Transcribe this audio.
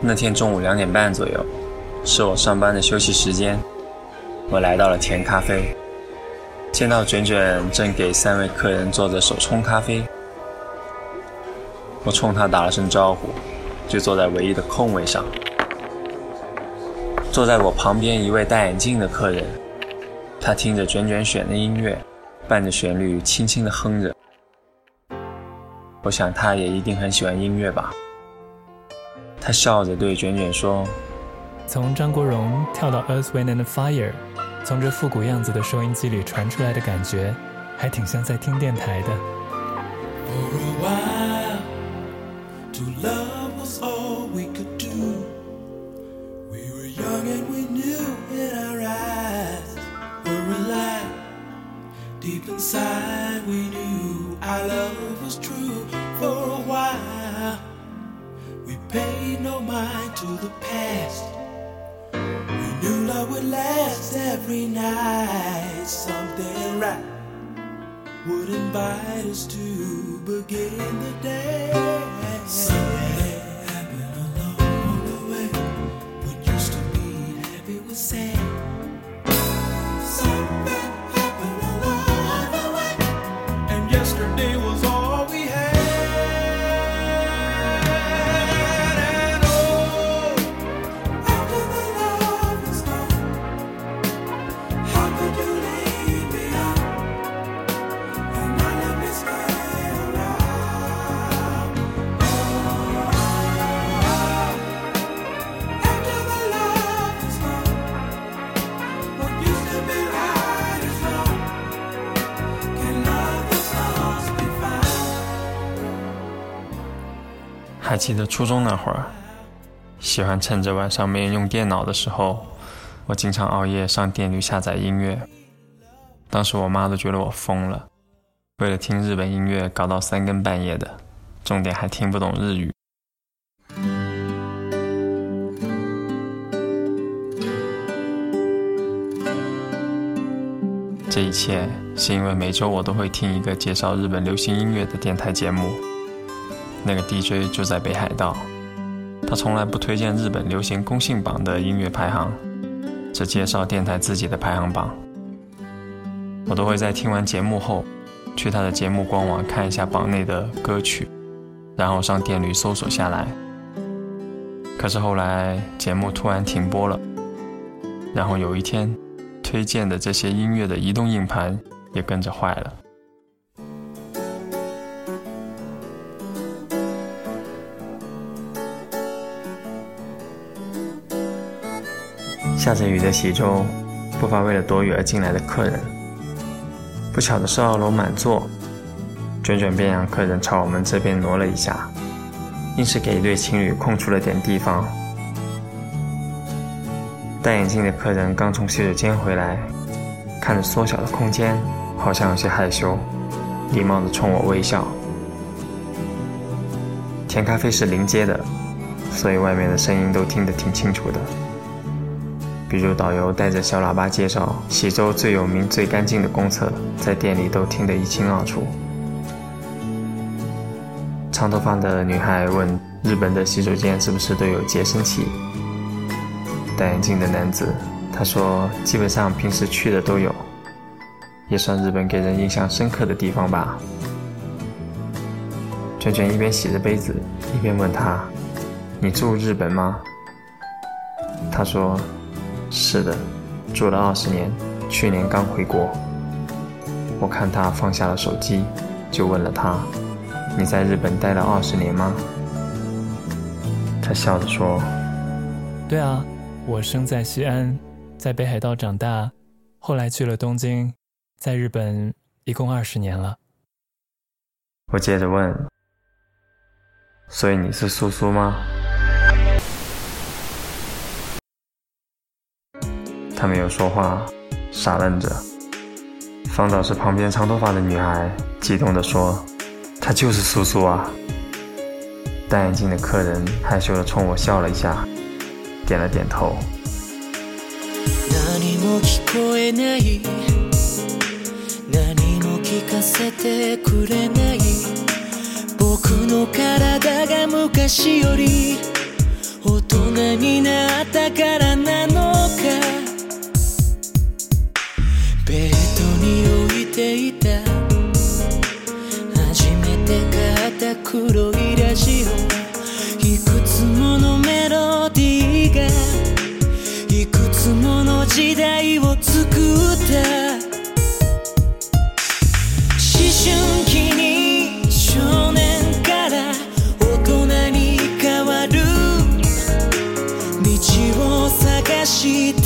那天中午两点半左右，是我上班的休息时间。我来到了甜咖啡，见到卷卷正给三位客人做着手冲咖啡。我冲他打了声招呼，就坐在唯一的空位上。坐在我旁边一位戴眼镜的客人，他听着卷卷选的音乐，伴着旋律轻轻地哼着。我想他也一定很喜欢音乐吧。他笑着对卷卷说：“从张国荣跳到 Earth Wind and Fire，从这复古样子的收音机里传出来的感觉，还挺像在听电台的。” paid no mind to the past. We knew love would last every night. Something right would invite us to begin the day. Something happened along the way. What used to be happy was sad. 还记得初中那会儿，喜欢趁着晚上没人用电脑的时候，我经常熬夜上电驴下载音乐。当时我妈都觉得我疯了，为了听日本音乐搞到三更半夜的，重点还听不懂日语。这一切是因为每周我都会听一个介绍日本流行音乐的电台节目，那个 DJ 就在北海道，他从来不推荐日本流行公信榜的音乐排行，只介绍电台自己的排行榜。我都会在听完节目后，去他的节目官网看一下榜内的歌曲，然后上电驴搜索下来。可是后来节目突然停播了，然后有一天，推荐的这些音乐的移动硬盘也跟着坏了。下着雨的喜洲，不乏为了躲雨而进来的客人。不巧的是二楼满座，卷卷便让客人朝我们这边挪了一下，硬是给一对情侣空出了点地方。戴眼镜的客人刚从洗手间回来，看着缩小的空间，好像有些害羞，礼貌地冲我微笑。甜咖啡是临街的，所以外面的声音都听得挺清楚的。比如导游带着小喇叭介绍喜洲最有名、最干净的公厕，在店里都听得一清二楚。长头发的女孩问：“日本的洗手间是不是都有洁身器？”戴眼镜的男子他说：“基本上平时去的都有，也算日本给人印象深刻的地方吧。”卷卷一边洗着杯子，一边问他：“你住日本吗？”他说。是的，住了二十年，去年刚回国。我看他放下了手机，就问了他：“你在日本待了二十年吗？”他笑着说：“对啊，我生在西安，在北海道长大，后来去了东京，在日本一共二十年了。”我接着问：“所以你是苏苏吗？”他没有说话，傻愣着。方导师旁边长头发的女孩激动地说：“她就是苏苏啊！”戴眼镜的客人害羞地冲我笑了一下，点了点头。黒いラジオいくつものメロディーがいくつもの時代を作った。思春期に少年から大人に変わる道を探して。